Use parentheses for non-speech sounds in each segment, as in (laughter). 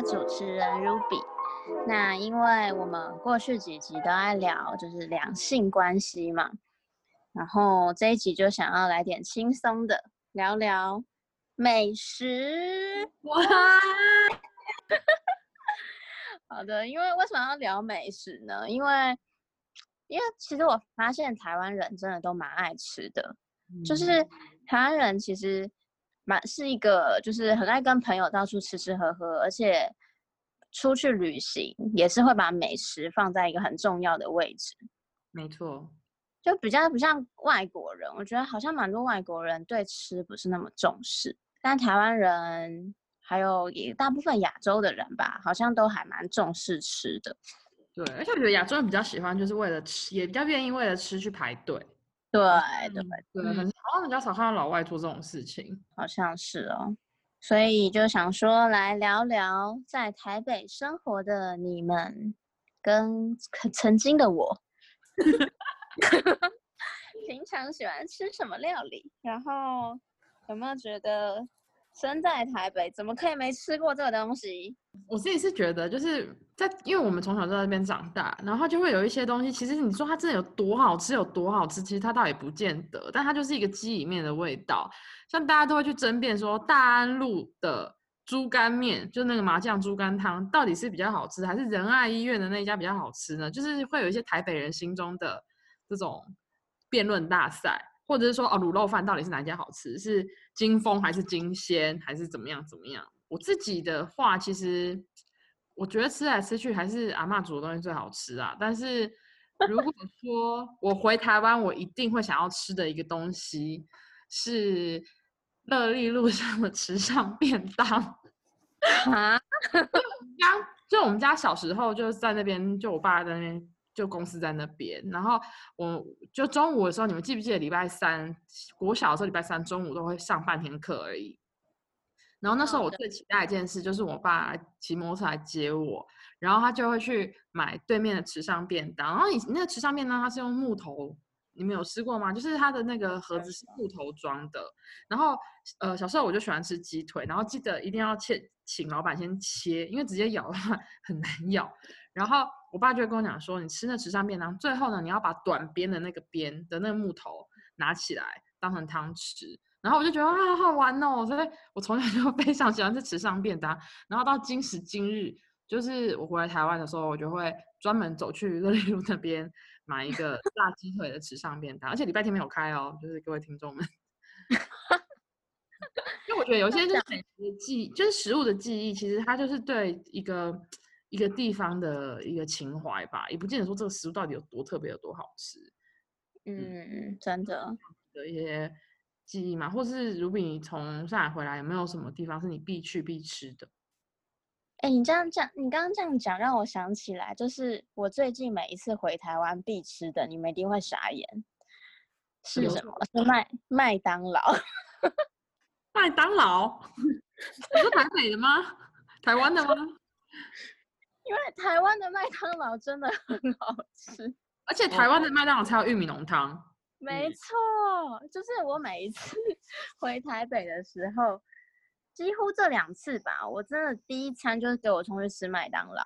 的主持人 Ruby。那因为我们过去几集都在聊就是两性关系嘛，然后这一集就想要来点轻松的，聊聊美食。哇！(laughs) (laughs) 好的，因为为什么要聊美食呢？因为因为其实我发现台湾人真的都蛮爱吃的，就是台湾人其实蛮是一个就是很爱跟朋友到处吃吃喝喝，而且出去旅行也是会把美食放在一个很重要的位置。没错，就比较不像外国人，我觉得好像蛮多外国人对吃不是那么重视，但台湾人。还有也大部分亚洲的人吧，好像都还蛮重视吃的。对，而且我觉得亚洲人比较喜欢，就是为了吃，也比较愿意为了吃去排队。对对对，好像比较少看到老外做这种事情。好像是哦，所以就想说来聊聊在台北生活的你们，跟曾 (laughs) 经的我，(laughs) 平常喜欢吃什么料理？然后有没有觉得？身在台北，怎么可以没吃过这个东西？我自己是觉得，就是在因为我们从小在那边长大，然后就会有一些东西，其实你说它真的有多好吃，有多好吃，其实它倒也不见得，但它就是一个鸡里面的味道。像大家都会去争辩说，大安路的猪肝面，就那个麻酱猪肝汤，到底是比较好吃，还是仁爱医院的那一家比较好吃呢？就是会有一些台北人心中的这种辩论大赛。或者是说哦，卤肉饭到底是哪家好吃？是金丰还是金鲜还是怎么样怎么样？我自己的话，其实我觉得吃来吃去还是阿妈煮的东西最好吃啊。但是如果 (laughs) 说我回台湾，我一定会想要吃的一个东西是乐利路上的池上便当啊。(laughs) 就我们家，就我们家小时候就是在那边，就我爸在那边。就公司在那边，然后我就中午的时候，你们记不记得礼拜三？国小的时候，礼拜三中午都会上半天课而已。然后那时候我最期待一件事，就是我爸骑摩托车来接我，然后他就会去买对面的池上便当。然后你那个池上便当，它是用木头，你们有吃过吗？就是它的那个盒子是木头装的。然后呃，小时候我就喜欢吃鸡腿，然后记得一定要切，请老板先切，因为直接咬的话 (laughs) 很难咬。然后。我爸就会跟我讲说，你吃那池上便当，最后呢，你要把短边的那个边的那个木头拿起来当成汤匙。然后我就觉得啊，好玩哦！所以我从小就非常喜欢吃池上便当。然后到今时今日，就是我回来台湾的时候，我就会专门走去乐利路那边买一个 (laughs) 辣鸡腿的池上便当，而且礼拜天没有开哦，就是各位听众们。(laughs) 因为我觉得有些就是美食的记，就是食物的记忆，其实它就是对一个。一个地方的一个情怀吧，也不见得说这个食物到底有多特别、有多好吃。嗯，真的的一些记忆嘛，或是如果你从上海回来，有没有什么地方是你必去必吃的？哎，你这样讲，你刚刚这样讲，让我想起来，就是我最近每一次回台湾必吃的，你们一定会傻眼，是什么？是麦麦当劳。麦当劳？(laughs) (laughs) 你是台北的吗？台湾的吗？因为台湾的麦当劳真的很好吃，而且台湾的麦当劳才有玉米浓汤。没错，就是我每一次 (laughs) 回台北的时候，几乎这两次吧，我真的第一餐就是给我同学吃麦当劳，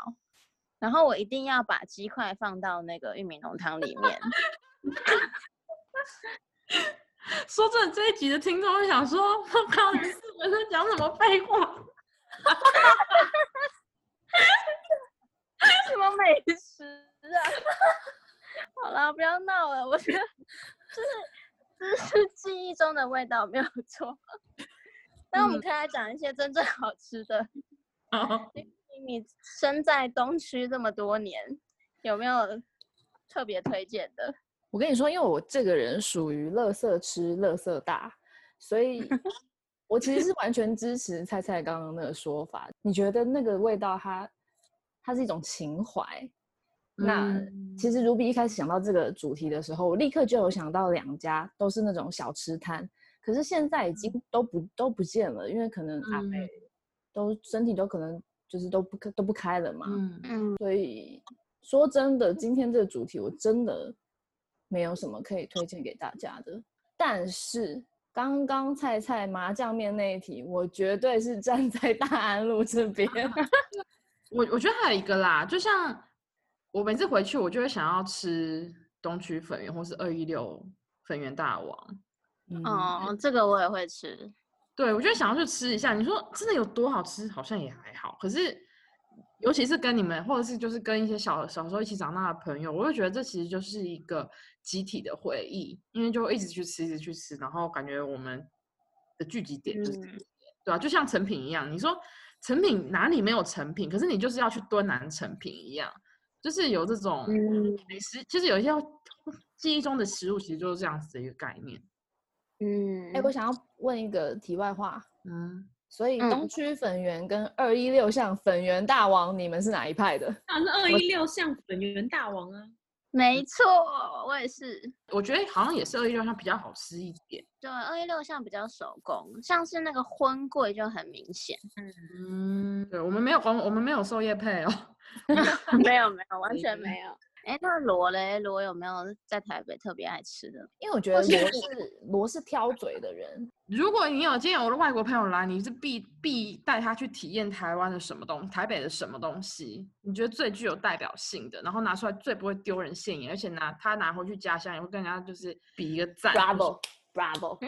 然后我一定要把鸡块放到那个玉米浓汤里面。(laughs) 说这这一集的听众想说，我靠，你是我在讲什么废话？(laughs) (laughs) 什么美食啊？(laughs) 好了，不要闹了。我觉得就是这是记忆中的味道，没有错。(laughs) 那我们可以来讲一些真正好吃的。你身在东区这么多年，有没有特别推荐的？我跟你说，因为我这个人属于乐色吃乐色大，所以我其实是完全支持菜菜刚刚那个说法。你觉得那个味道，它？它是一种情怀。那其实如比一开始想到这个主题的时候，我立刻就有想到两家都是那种小吃摊，可是现在已经都不都不见了，因为可能阿妹都身体都可能就是都不都不开了嘛。嗯嗯。所以说真的，今天这个主题我真的没有什么可以推荐给大家的。但是刚刚菜菜麻酱面那一题，我绝对是站在大安路这边。(laughs) 我我觉得还有一个啦，就像我每次回去，我就会想要吃东区粉圆或是二一六粉圆大王。嗯哦，这个我也会吃。对，我就想要去吃一下。你说真的有多好吃？好像也还好。可是，尤其是跟你们，或者是就是跟一些小小时候一起长大的朋友，我就觉得这其实就是一个集体的回忆，因为就一直去吃，一直去吃，然后感觉我们的聚集点就是对啊，就像成品一样，你说成品哪里没有成品？可是你就是要去蹲南成品一样，就是有这种嗯美食，其实有一些记忆中的食物，其实就是这样子的一个概念。嗯，哎、我想要问一个题外话，嗯，所以东嗯区粉圆跟二一六巷粉圆大王，你们是哪一派的？当然是二一六巷粉圆大王啊。没错，我也是。我觉得好像也是二一六，像比较好吃一点。对，二一六像比较手工，像是那个荤桂就很明显。嗯，对，我们没有光，我们没有授业配哦。(laughs) 没有没 (laughs) 有，完全没有。哎，那螺嘞？螺有没有在台北特别爱吃的？因为我觉得螺是罗是挑嘴的人，如果你有今天有的外国朋友来，你是必必带他去体验台湾的什么东，台北的什么东西？你觉得最具有代表性的，然后拿出来最不会丢人现眼，而且拿他拿回去家乡也会跟人家就是比一个赞。Bravo Bravo，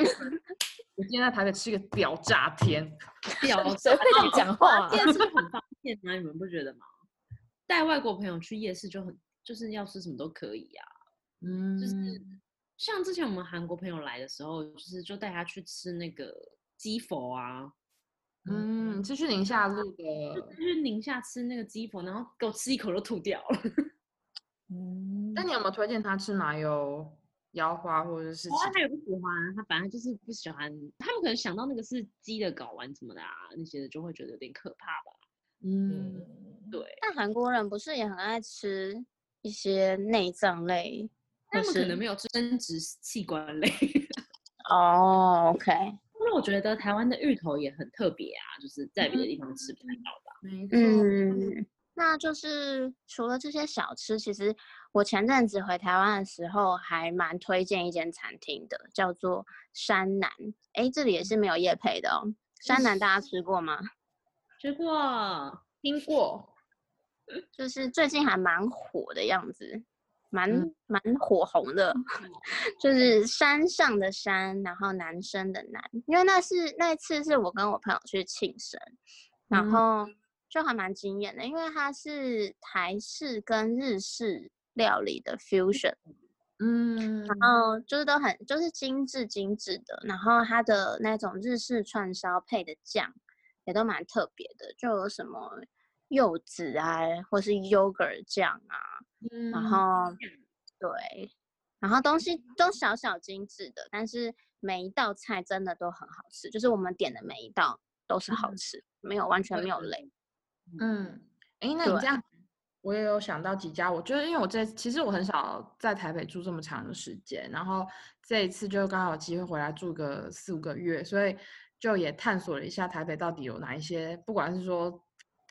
我今天在台北吃一个屌炸天，(laughs) 屌 (laughs) 谁会这样讲话、啊？夜市很方便啊，你们不觉得吗？带外国朋友去夜市就很，就是要吃什么都可以啊。嗯，就是像之前我们韩国朋友来的时候，就是就带他去吃那个鸡佛啊，嗯，是去宁夏路的就的。去宁夏吃那个鸡佛，然后给我吃一口就吐掉了。嗯 (laughs) 那你有没有推荐他吃麻油腰花或者是他也不喜欢，他反正就是不喜欢，他们可能想到那个是鸡的睾丸什么的啊，那些的就会觉得有点可怕吧。嗯，对，但韩国人不是也很爱吃一些内脏类？他们可能没有吃生殖器官类。(laughs) 哦，OK，那我觉得台湾的芋头也很特别啊，就是在别的地方吃不太到吧。没错。嗯，那就是除了这些小吃，其实我前阵子回台湾的时候，还蛮推荐一间餐厅的，叫做山南。哎，这里也是没有夜配的哦。山南大家吃过吗？(laughs) 吃过，听过，就是最近还蛮火的样子，蛮嗯。蛮火红的，(laughs) 就是山上的山，然后男生的男，因为那是那一次是我跟我朋友去庆生，然嗯。后就还蛮惊艳的，因为它是台式跟日式料理的 fusion，嗯，然后就是都很就是精致精致的，然后它的那种日式串烧配的酱也都蛮特别的，就有什么柚子啊，或是 yogurt 酱啊，然嗯后对，然后东西都小小精致的，但是每一道菜真的都很好吃，就是我们点的每一道都是好嗯吃，没有完全没有对雷。嗯，哎，那你这样，我也有想到几家。我觉得，因为我这其实我很少在台北住这么长的时间，然后这一次就刚好有机会回来住个四五个月，所以就也探索了一下台北到底有哪一些，不管是说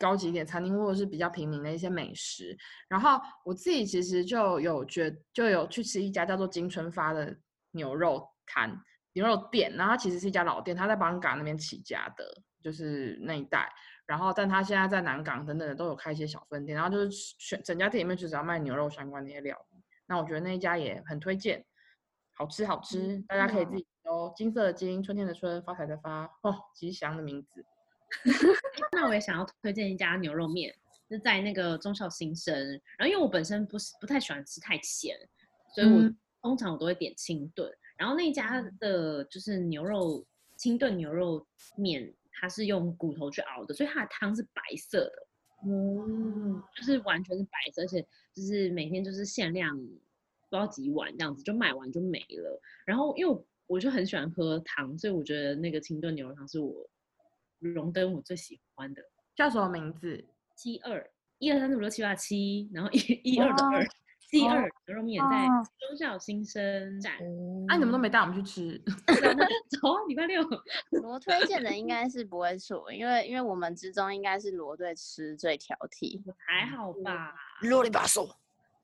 高级一点餐厅，或者是比较平民的一些美食。然后我自己其实就有觉就有去吃一家叫做金春发的牛肉摊。牛肉店，然后它其实是一家老店，它在邦港那边起家的，就是那一带。然后，但他现在在南港等等的都有开一些小分店，然后就是选整家店里面就只要卖牛肉相关的一些料理。那我觉得那一家也很推荐，好吃好吃，大家可以自己哦。金色的金，春天的春，发财的发，哦，吉祥的名字。那我也想要推荐一家牛肉面，是在那个中校新生。然后因为我本身不是不太喜欢吃太咸，所以我嗯通常我都会点清炖。然后那家的就是牛肉清炖牛肉面，它是用骨头去熬的，所以它的汤是白色的，嗯，就是完全是白色，而且就是每天就是限量不知道几碗这样子，就买完就没了。然后因为我我就很喜欢喝汤，所以我觉得那个清炖牛肉汤是我荣登我最喜欢的。叫什么名字？七二一二三四五六七八七，然后一一二的二七二牛肉面在哦中校新生站。啊，你怎么都嗯没带我们去吃？(laughs) 走啊，礼拜六。(laughs) 罗推荐的应该是不会错，因为因为我们之中应该是罗对吃最挑剔。还好吧？啰里吧嗦。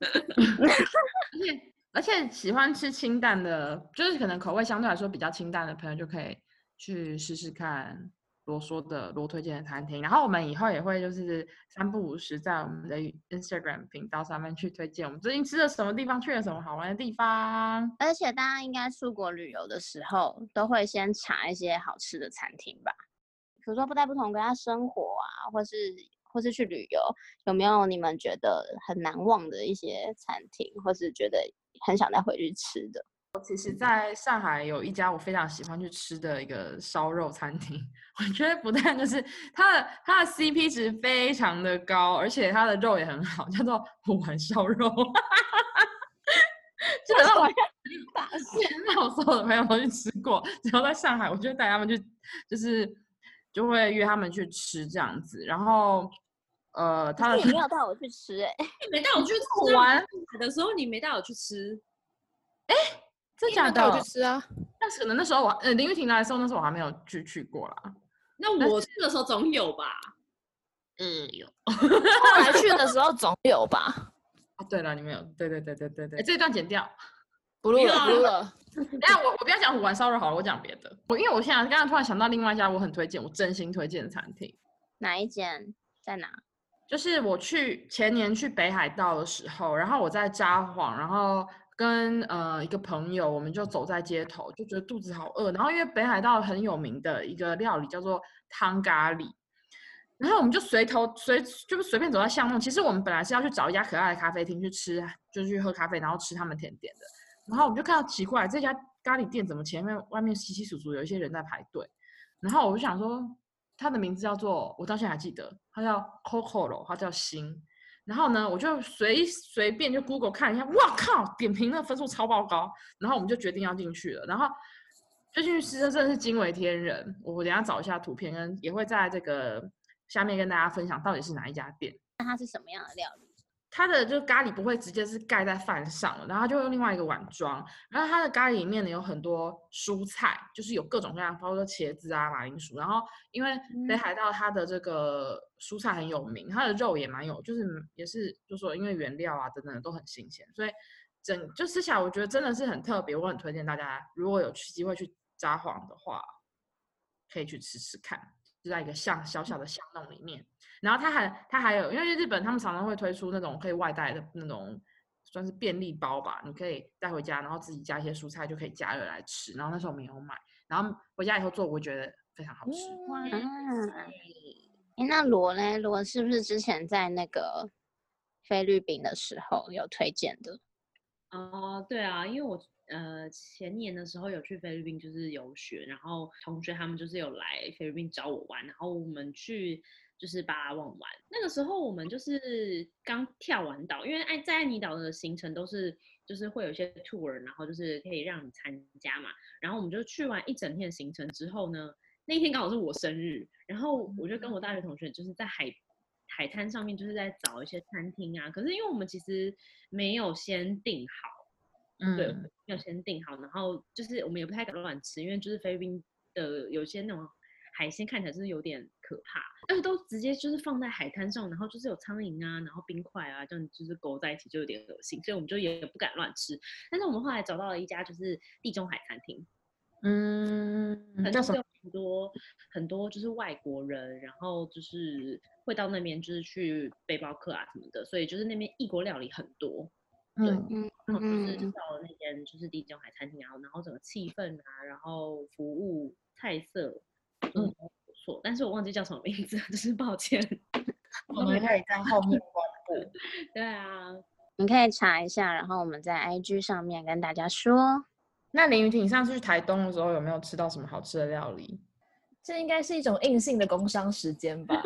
(laughs) 而且而且喜欢吃清淡的，就是可能口味相对来说比较清淡的朋友，就可以去试试看罗说的罗推荐的餐厅。然后我们以后也会就是三不五时在我们的 Instagram 频道上面去推荐我们最近吃了什么地方，去了什么好玩的地方。而且大家应该出国旅游的时候，都会先查一些好吃的餐厅吧？比如说不在不同国家生活啊，或是或是去旅游，有没有你们觉得很难忘的一些餐厅，或是觉得很想再回去吃的？其实在上海有一家我非常喜欢去吃的一个烧肉餐厅，我觉得不但就是它的它的 CP 值非常的高，而且它的肉也很好，叫做虎丸烧肉。基本上我大那我所有的朋友都去吃过，只要在上海，我就带他们去，就是就会约他们去吃这样子。然后呃，他的你没有带我去吃哎、你没带我去吃虎丸的时候，你没带我去吃。真假的带我去？吃啊！但是可能那时候我呃林玉婷来的时候，那时候我还没有去去过啦。那我去的时候总有吧？(laughs) 嗯，有。(laughs) 后来去的时候总有吧？啊，对了，你们有，对对对对对对，这一段剪掉。不录了，不录了。等下我我不要讲虎丸烧肉好了，我讲别的。我因为我现在刚刚突然想到另外一家我很推荐，我真心推荐的餐厅，哪一间？在哪？就是我去前年去北海道的时候，然后我在札幌，然后跟呃一个朋友，我们就走在街头，就觉得肚子好饿。然后因为北海道很有名的一个料理叫做汤咖喱，然后我们就随头随就是随便走在巷弄。其实我们本来是要去找一家可爱的咖啡厅去吃，就去喝咖啡，然后吃他们甜点的。然后我们就看到奇怪，这家咖喱店怎么前面外面稀稀疏疏有一些人在排队。然后我就想说，它的名字叫做，我到现在还记得，它叫 Coco 它叫星。然后呢，我就随随便就 Google 看一下，哇靠，点评的分数超爆高。然后我们就决定要进去了。然后就进去吃，真的是惊为天人。我等下找一下图片，跟也会在这个下面跟大家分享到底是哪一家店。那它是什么样的料理？它的就咖喱不会直接是盖在饭上了，然后它就用另外一个碗装，然后它的咖喱里面呢有很多蔬菜，就是有各种各样，包括说茄子啊、马铃薯。然后因为北海道它的这个蔬菜很有名，它的肉也蛮有，就是也是就说因为原料啊等等的都很新鲜，所以整就吃起来我觉得真的是很特别，我很推荐大家如果有去机会去札幌的话，可以去吃吃看，就在一个巷小小的巷弄里面。然后它还它还有，因为日本他们常常会推出那种可以外带的那种算是便利包吧，你可以带回家，然后自己加一些蔬菜就可以加热来吃。然后那时候我们有买，然后回家以后做，我觉得非常好吃。哇，哎，那罗呢？罗是不是之前在那个菲律宾的时候有推荐的？哦，对啊，因为我呃前年的时候有去菲律宾，就是游学，然后同学他们就是有来菲律宾找我玩，然后我们去就是巴拉望玩。那个时候我们就是刚跳完岛，因为爱在爱尼岛的行程都是就是会有一些 tour，然后就是可以让你参加嘛。然后我们就去完一整天行程之后呢，那天刚好是我生日，然后我就跟我大学同学就是在海海滩上面就是在找一些餐厅啊，可是因为我们其实没有先订好，嗯，没有先订好，然后就是我们也不太敢乱吃，因为就是菲律宾的有些那种海鲜看起来就是有点可怕，但是都直接就是放在海滩上，然后就是有苍蝇啊，然后冰块啊，这样就是勾在一起就有点恶心，所以我们就也不敢乱吃。但是我们后来找到了一家就是地中海餐厅，嗯，叫什么？很多很多很多就是外国人，然后就是会到那边就是去背包客啊什么的，所以就是那边异国料理很多。对嗯嗯然后就是嗯到了那间就是地中海餐厅，然后然后整个气氛啊，然后服务菜色，嗯，都不错。但是我忘记叫什么名字，就是抱歉。(laughs) 我们可以在后面公布。对啊，你可以查一下，然后我们在 IG 上面跟大家说。那林雨婷，你上次去台东的时候有没有吃到什么好吃的料理？这应该是一种硬性的工伤时间吧。(laughs)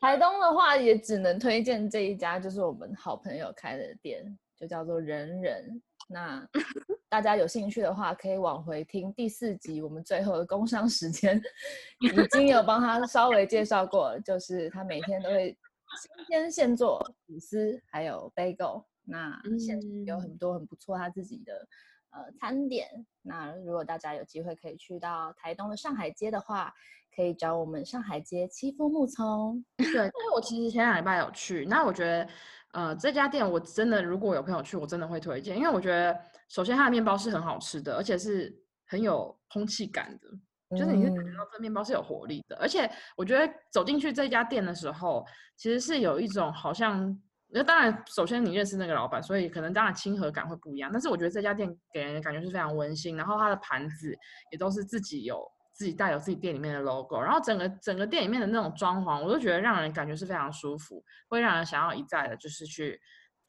台东的话，也只能推荐这一家，就是我们好朋友开的店，就叫做人人。那 (laughs) 大家有兴趣的话，可以往回听第四集，我们最后的工商时间已经有帮他稍微介绍过，就是他每天都会新鲜现做吐司，还有 bagel。那现有很多很不错他自己的呃餐点。那如果大家有机会可以去到台东的上海街的话，可以找我们上海街七夫木葱。对，因为我其实前两礼拜有去，那我觉得呃，这家店我真的如果有朋友去，我真的会推荐，因为我觉得首先它的面包是很好吃的，而且是很有空气感的。就是你是感觉嗯到这面包是有活力的，而且我觉得走进去这家店的时候，其实是有一种好像，那当然首先你认识那个老板，所以可能当然亲和感会不一样，但是我觉得这家店给人的感觉是非常温馨，然后它的盘子也都是自己有自己带有自己店里面的 logo，然后整个整个店里面的那种装潢，我都觉得让人感觉是非常舒服，会让人想要一再的就是去。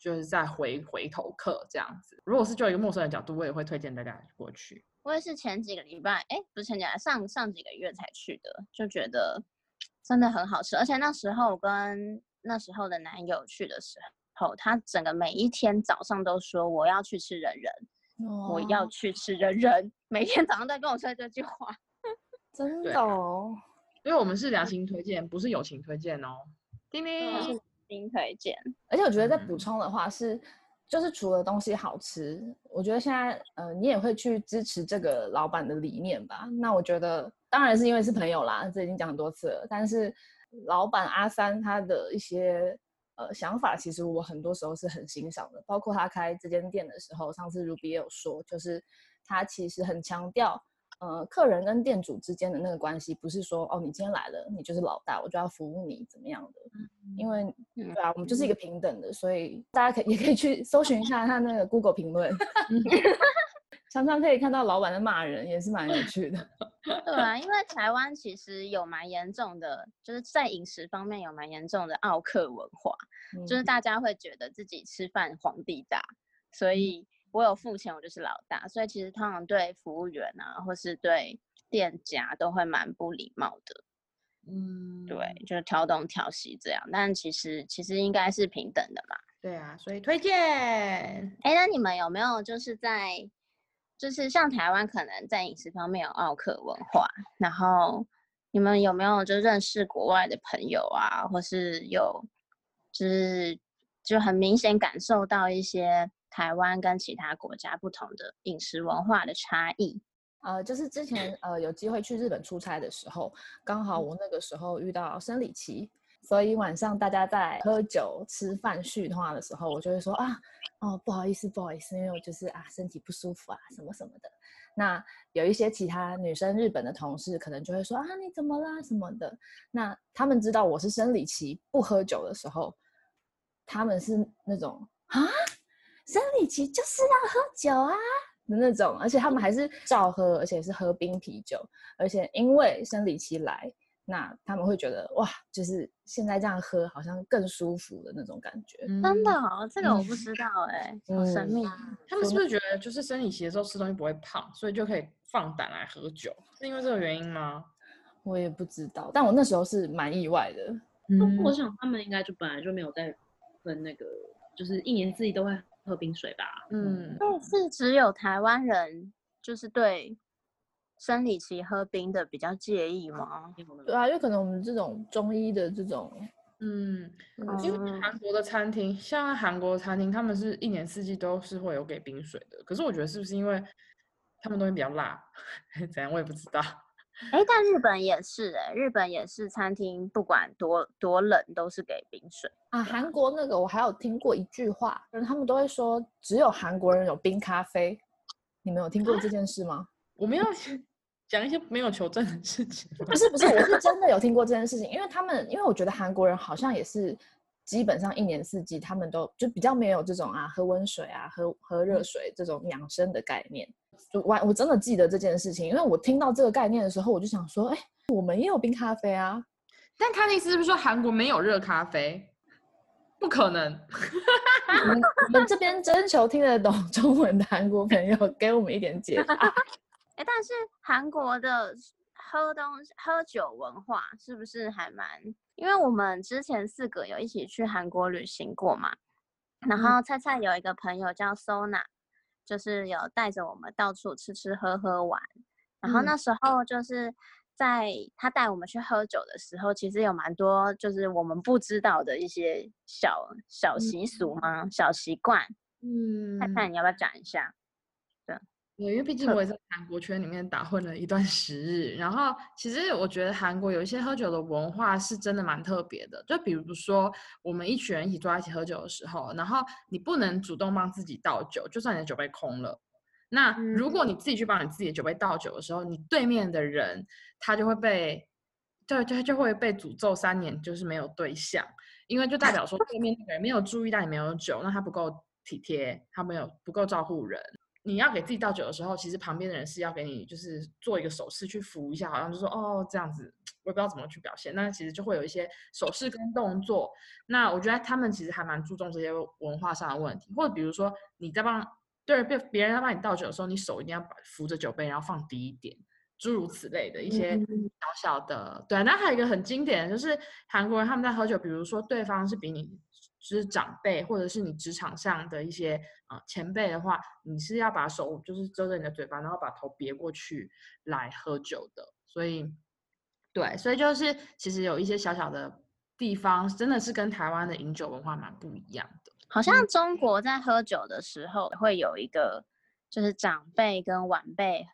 就是再回回头客这样子，如果是就一个陌生的角度，我也会推荐大家过去。我也是前几个礼拜，哎，不是前几个，上上几个月才去的，就觉得真的很好吃。而且那时候我跟那时候的男友去的时候，他整个每一天早上都说我要去吃人人，我要去吃人人，(laughs) 每天早上都跟我说这句话。(laughs) 真的哦，因为我们是良心推荐，不是友情推荐哦。叮叮，我是新推荐，而且我觉得再补嗯充的话是，就是除了东西好吃，我觉得现在呃你也会去支持这个老板的理念吧。那我觉得当然是因为是朋友啦，这已经讲很多次了。但是老板阿三他的一些呃想法，其实我很多时候是很欣赏的。包括他开这间店的时候，上次 Ruby 也有说，就是他其实很强调。呃，客人跟店主之间的那个关系，不是说哦，你今天来了，你就是老大，我就要服务你怎么样的？因为嗯对啊，我们就是一个平等的，所以大家可以也可以去搜寻一下他那个 Google 评论，(laughs) (laughs) 常常可以看到老板在骂人，也是蛮有趣的。(laughs) 对啊，因为台湾其实有蛮严重的，就是在饮食方面有蛮严重的奥克文化，就是嗯大家会觉得自己吃饭皇帝大，所以我有付钱，我就是老大，所以其实通常对服务员啊，或是对店家都会蛮不礼貌的，嗯，对，就是挑东挑西这样。但其实其实应该是平等的嘛。对啊，所以推荐。哎，那你们有没有就是在，就是像台湾可能在饮食方面有奥克文化，然后你们有没有就认识国外的朋友啊，或是有就是就很明显感受到一些台湾跟其他国家不同的饮食文化的差异？呃，就是之前呃有机会去日本出差的时候，刚好我那个时候遇到生理期，所以晚上大家在喝酒、吃饭、叙话的时候，我就会说啊，哦不好意思，不好意思，因为我就是啊身体不舒服啊什么什么的。那有一些其他女生日本的同事可能就会说啊你怎么啦什么的。那他们知道我是生理期不喝酒的时候，他们是那种啊生理期就是要喝酒啊。的那种，而且他们还是照喝，而且是喝冰啤酒，而且因为生理期来，那他们会觉得哇，就是现在这样喝好像更舒服的那种感觉。真嗯的哦，这个我不知道哎、好神秘。他们是不是觉得就是生理期的时候吃东西不会胖，所以就可以放胆来喝酒？是因为这个原因吗？我也不知道，但我那时候是蛮意外的。嗯我想他们应该就本来就没有在分那个，就是一年四季都会喝冰水吧。嗯，但是只有台湾人就是对生理期喝冰的比较介意吗？对啊，因为可能我们这种中医的这种，嗯，嗯因为嗯韩国的餐厅，像韩国的餐厅，他们是一年四季都是会有给冰水的。可是我觉得是不是因为他们东西比较辣，(laughs) 怎样我也不知道。哎，但日本也是哎、日本也是餐厅不管多多冷都是给冰水。啊，韩国那个我还有听过一句话，就是他们都会说只有韩国人有冰咖啡。你们有听过这件事吗？我们要讲一些没有求证的事情。不是不是，我是真的有听过这件事情，因为他们因为我觉得韩国人好像也是基本上一年四季他们都就比较没有这种啊喝温水啊喝喝热水这种养生的概念。就我我真的记得这件事情，因为我听到这个概念的时候，我就想说，哎，我们也有冰咖啡啊。但他的意思是不是说韩国没有热咖啡？不可能。我们我们这边征求听得懂中文的韩国朋友，给我们一点解答。哎，但是韩国的喝东喝酒文化是不是还蛮？因为我们之前四个有一起去韩国旅行过嘛，然嗯后菜菜有一个朋友叫 Sona，就是有带着我们到处吃吃喝喝玩。然后嗯那时候就是在他带我们去喝酒的时候，其实有蛮多就是我们不知道的一些小小习俗吗？小习惯。嗯菜菜，你要不要讲一下？对，因为毕竟我也在韩国圈里面打混了一段时日，然后其实我觉得韩国有一些喝酒的文化是真的蛮特别的，就比如说我们一群人一起坐在一起喝酒的时候，然后你不能主动帮自己倒酒，就算你的酒杯空了。那如果你自己去帮你自己的酒杯倒酒的时候，你对面的人他就会被，对，就就会被诅咒三年，就是没有对象，因为就代表说对面那个人没有注意到你没有酒，那他不够体贴，他没有不够照顾人。你要给自己倒酒的时候，其实旁边的人是要给你就是做一个手势去扶一下，好像就说哦这样子，我也不知道怎么去表现。那其实就会有一些手势跟动作。那我觉得他们其实还蛮注重这些文化上的问题，或者比如说你在帮对别别人要帮你倒酒的时候，你手一定要把扶着酒杯，然后放低一点，诸如此类的一些小小的。对，那还有一个很经典的就是韩国人他们在喝酒，比如说对方是比你就是长辈，或者是你职场上的一些啊、呃前辈的话，你是要把手就是遮着你的嘴巴，然后把头别过去来喝酒的。所以，对，所以就是其实有一些小小的地方，真的是跟台湾的饮酒文化蛮不一样的。好像中国在喝酒的时候会有一个，就是长辈跟晚辈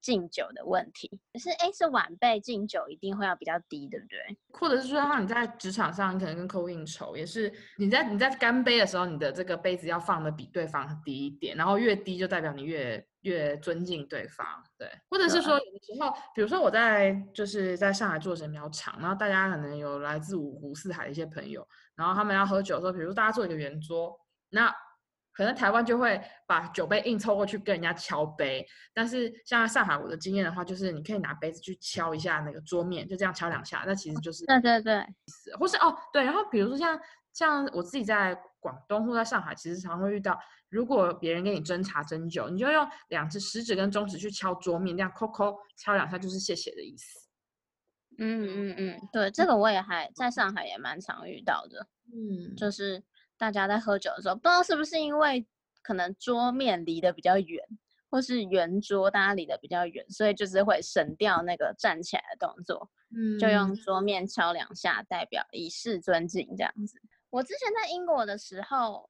敬酒的问题。可是哎，是晚辈敬酒一定会要比较低，对不对？或者是说，像你在职场上，你可能跟客户应酬，也是你在你在干杯的时候，你的这个杯子要放的比对方低一点，然后越低就代表你越越尊敬对方，对。或者是说，有的时候，比如说我在就是在上海做时间比较长，然后大家可能有来自五湖四海的一些朋友，然后他们要喝酒的时候，比如大家坐一个圆桌，那可能台湾就会把酒杯硬凑过去跟人家敲杯，但是像上海我的经验的话，就是你可以拿杯子去敲一下那个桌面，就这样敲两下，那其实就是对对对，或是哦对，然后比如说像像我自己在广东或在上海，其实常会遇到，如果别人给你斟茶斟酒，你就用两只食指跟中指去敲桌面，这样扣扣敲两下就是谢谢的意思。嗯嗯嗯，对，这个我也还在上海也蛮常遇到的，嗯，就是大家在喝酒的时候，不知道是不是因为可能桌面离得比较远，或是圆桌大家离得比较远，所以就是会省掉那个站起来的动作。嗯就用桌面敲两下，代表以示尊敬这样子。我之前在英国的时候，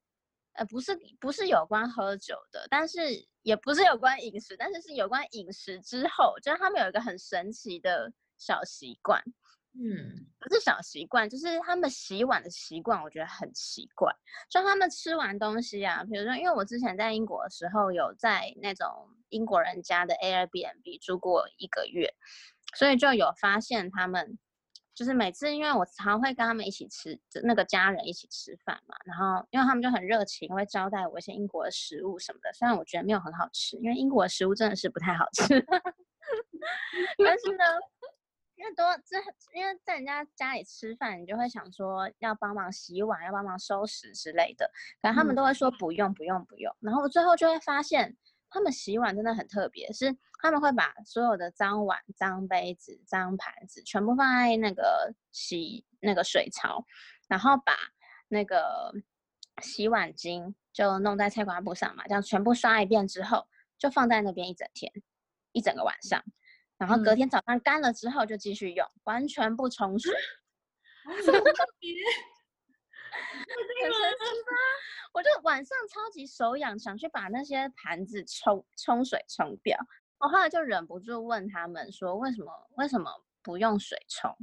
呃，不是不是有关喝酒的，但是也不是有关饮食，但是是有关饮食之后，就是他们有一个很神奇的小习惯，嗯不是小习惯，就是他们洗碗的习惯，我觉得很奇怪。就他们吃完东西啊，比如说，因为我之前在英国的时候，有在那种英国人家的 Airbnb 住过一个月，所以就有发现他们，就是每次因为我常会跟他们一起吃，那个家人一起吃饭嘛，然后因为他们就很热情，会招待我一些英国的食物什么的，虽然我觉得没有很好吃，因为英国的食物真的是不太好吃，(laughs) 但是呢。因为多这，因为在人家家里吃饭，你就会想说要帮忙洗碗，要帮忙收拾之类的，可能他们嗯都会说不用不用不用，然后我最后就会发现，他们洗碗真的很特别，是他们会把所有的脏碗、脏杯子、脏盘子全部放在那个洗那个水槽，然后把那个洗碗巾就弄在菜瓜布上嘛，这样全部刷一遍之后，就放在那边一整天，一整个晚上。然后隔嗯天早上干了之后就继续用，完全不冲水。特别，(laughs) 很神奇吧？我就晚上超级手痒，想去把那些盘子冲冲水冲掉。我后来就忍不住问他们说，为什么为什么不用水冲？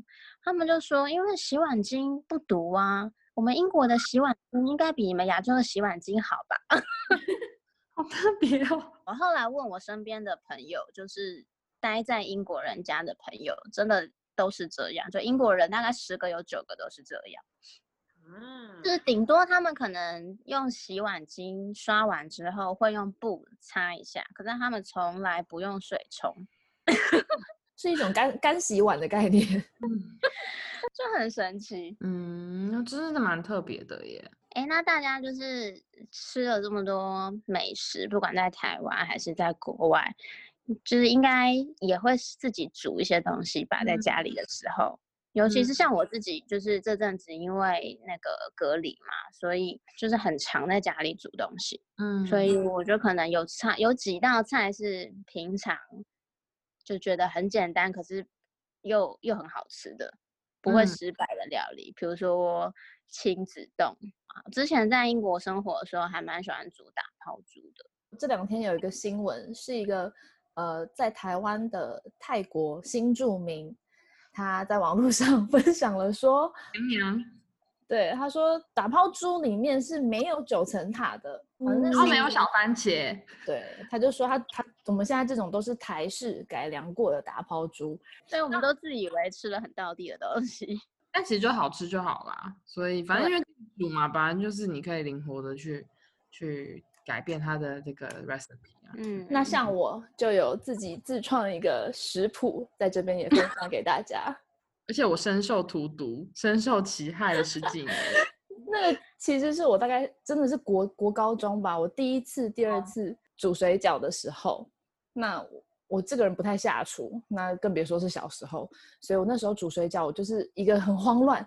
他们就说，因为洗碗巾不毒啊。我们英国的洗碗巾应该比你们亚洲的洗碗巾好吧？(laughs) 好特别哦。(laughs) 我后来问我身边的朋友，就是待在英国人家的朋友，真的都是这样。就英国人大概十个有九个都是这样。嗯就是顶多他们可能用洗碗巾刷完之后会用布擦一下，可是他们从来不用水冲，是一种干干洗碗的概念。(laughs) 就很神奇。嗯，那真的蛮特别的耶。哎，那大家就是吃了这么多美食，不管在台湾还是在国外，就是应该也会自己煮一些东西吧，在家里的时候。尤其是像我自己，就是这阵子因为那个隔离嘛，所以就是很常在家里煮东西。嗯所以我觉得可能有菜有几道菜是平常就觉得很简单，可是又又很好吃的，不会嗯失败的料理，比如说亲子冻啊。之前在英国生活的时候，还蛮喜欢煮打抛猪的。这两天有一个新闻，是一个呃在台湾的泰国新住民，他在网络上 (laughs) 分享了说，娘娘，对他说打抛猪里面是没有九层塔的，反正然后没有小番茄，对，他就说他他我们现在这种都是台式改良过的打抛猪，所以我们都自以为吃了很到地的东西。(laughs) 但其实就好吃就好啦。所以反正因为煮嘛，反正就是你可以灵活的去去改变它的这个 recipe 啊。嗯，那像我就有自己自创一个食谱，在这边也分享给大家。(laughs) 而且我深受荼毒，深受其害了十几年。(laughs) 那个其实是我大概真的是国国高中吧，我第一次、第二次煮水饺的时候，那我我这个人不太下厨，那更别说是小时候，所以我那时候煮水饺，我就是一个很慌乱，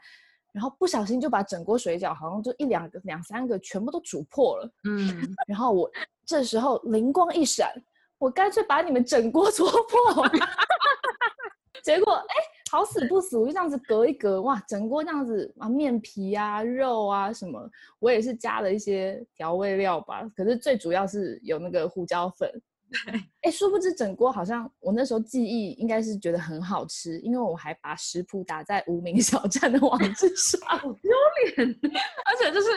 然后不小心就把整锅水饺好像就一两个、两三个全部都煮破了，嗯，(laughs) 然后我这时候灵光一闪，我干脆把你们整锅 (laughs) 戳破。(laughs) 结果哎，好死不死，我就这样子隔一隔，哇，整锅这样子啊，面皮啊、肉啊什么，我也是加了一些调味料吧。可是最主要是有那个胡椒粉。哎，殊不知整锅好像我那时候记忆应该是觉得很好吃，因为我还把食谱打在无名小站的网址上。(laughs) 好丢脸而且就是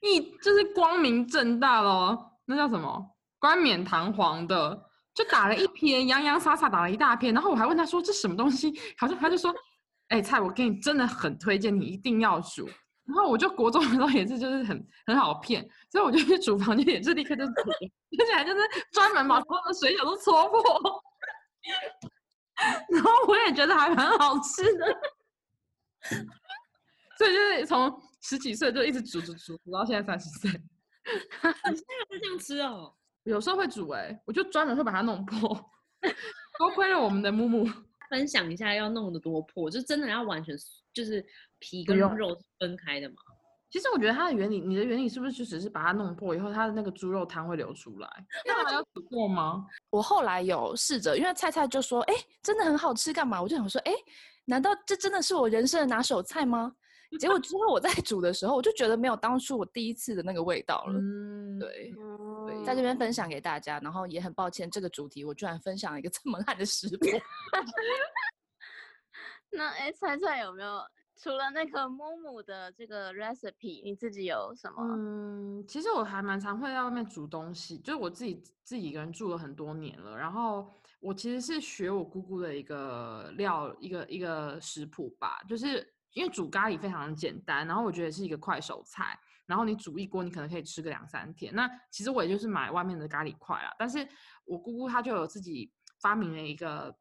一就是光明正大咯，那叫什么冠冕堂皇的，就打了一篇洋洋洒洒打了一大篇，然后我还问他说这什么东西，好像他就说，哎、菜我给你真的很推荐，你一定要煮。然后我就国中的时候也是就是很很好骗，所以我就去厨房就也是立刻就煮，(laughs) 而且还就是专门把所有的水饺都搓破，(laughs) 然后我也觉得还蛮好吃的。所以就是从十几岁就一直煮煮煮煮到现在三十岁，(laughs) 会这样吃哦。有时候会煮哎、我就专门会把它弄破，多亏了我们的木木。分享一下要弄得多破，就真的要完全就是皮跟肉是分开的嘛。其实我觉得它的原理，你的原理是不是就只是把它弄破以后，它的那个猪肉汤会流出来？那还要煮过吗？我后来有试着，因为菜菜就说：“哎，真的很好吃，干嘛？”我就想说：“哎，难道这真的是我人生的拿手菜吗？”结果之后我在煮的时候，我就觉得没有当初我第一次的那个味道了。嗯，对，嗯在这边分享给大家，然后也很抱歉，这个主题我居然分享了一个这么烂的食谱。(laughs) (laughs) 那哎，菜菜有没有除了那个木木的这个 recipe，你自己有什么？嗯，其实我还蛮常会在外面煮东西，就是我自己自己一个人住了很多年了，然后我其实是学我姑姑的一个料一个一个食谱吧，就是因为煮咖喱非常简单，然后我觉得是一个快手菜，然后你煮一锅你可能可以吃个两三天。那其实我也就是买外面的咖喱块啊，但是我姑姑她就有自己发明了一个。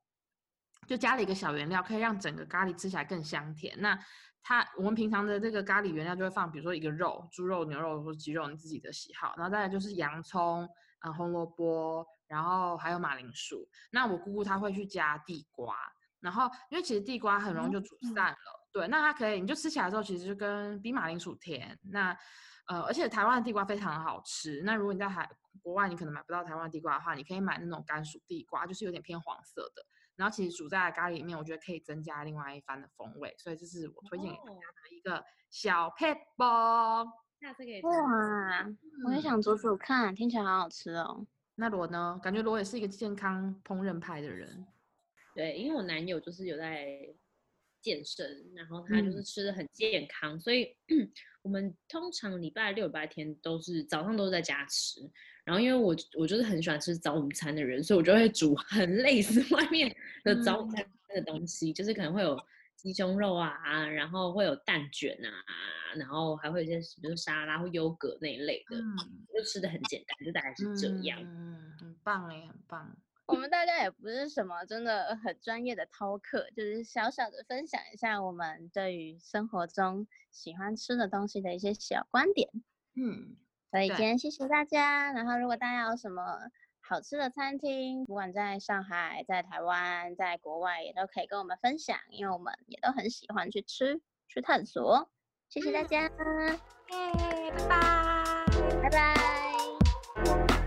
就加了一个小原料，可以让整个咖喱吃起来更香甜。那它我们平常的这个咖喱原料就会放，比如说一个肉，猪肉、牛肉或鸡肉，你自己的喜好。然后再来就是洋葱，啊、红萝卜，然后还有马铃薯。那我姑姑她会去加地瓜，然后因为其实地瓜很容易就煮散了，对，那它可以你就吃起来的时候其实就跟比马铃薯甜。那呃，而且台湾的地瓜非常好吃。那如果你在海国外，你可能买不到台湾的地瓜的话，你可以买那种甘薯地瓜，就是有点偏黄色的。然后其实煮在咖喱里面，我觉得可以增加另外一番的风味，所以这是我推荐给大家哦的一个小 p e p b l 下次可以哇，我也嗯想煮煮看，听起来好好吃哦。那罗呢？感觉罗也是一个健康烹饪派的人。对，因为我男友就是有在健身，然后他就是嗯吃的很健康，所以 (clears throat) 我们通常礼拜六、礼拜天都是早上都是在家吃。然后因为我我就是很喜欢吃早午餐的人，所以我就会煮很 (laughs) 类似外面的早午餐的东西，就是可能会有鸡胸肉啊，然后会有蛋卷啊，然后还会有一些比如沙拉或优格那一类的，嗯，就吃的很简单，就大概是这样。嗯，很棒哎，很棒。我们大家也不是什么真的很专业的饕客，就是小小的分享一下我们对于生活中喜欢吃的东西的一些小观点。嗯，所以今天谢谢大家。然后如果大家有什么好吃的餐厅，不管在上海、在台湾、在国外，也都可以跟我们分享，因为我们也都很喜欢去吃、去探索。谢谢大家，耶，拜拜。拜拜。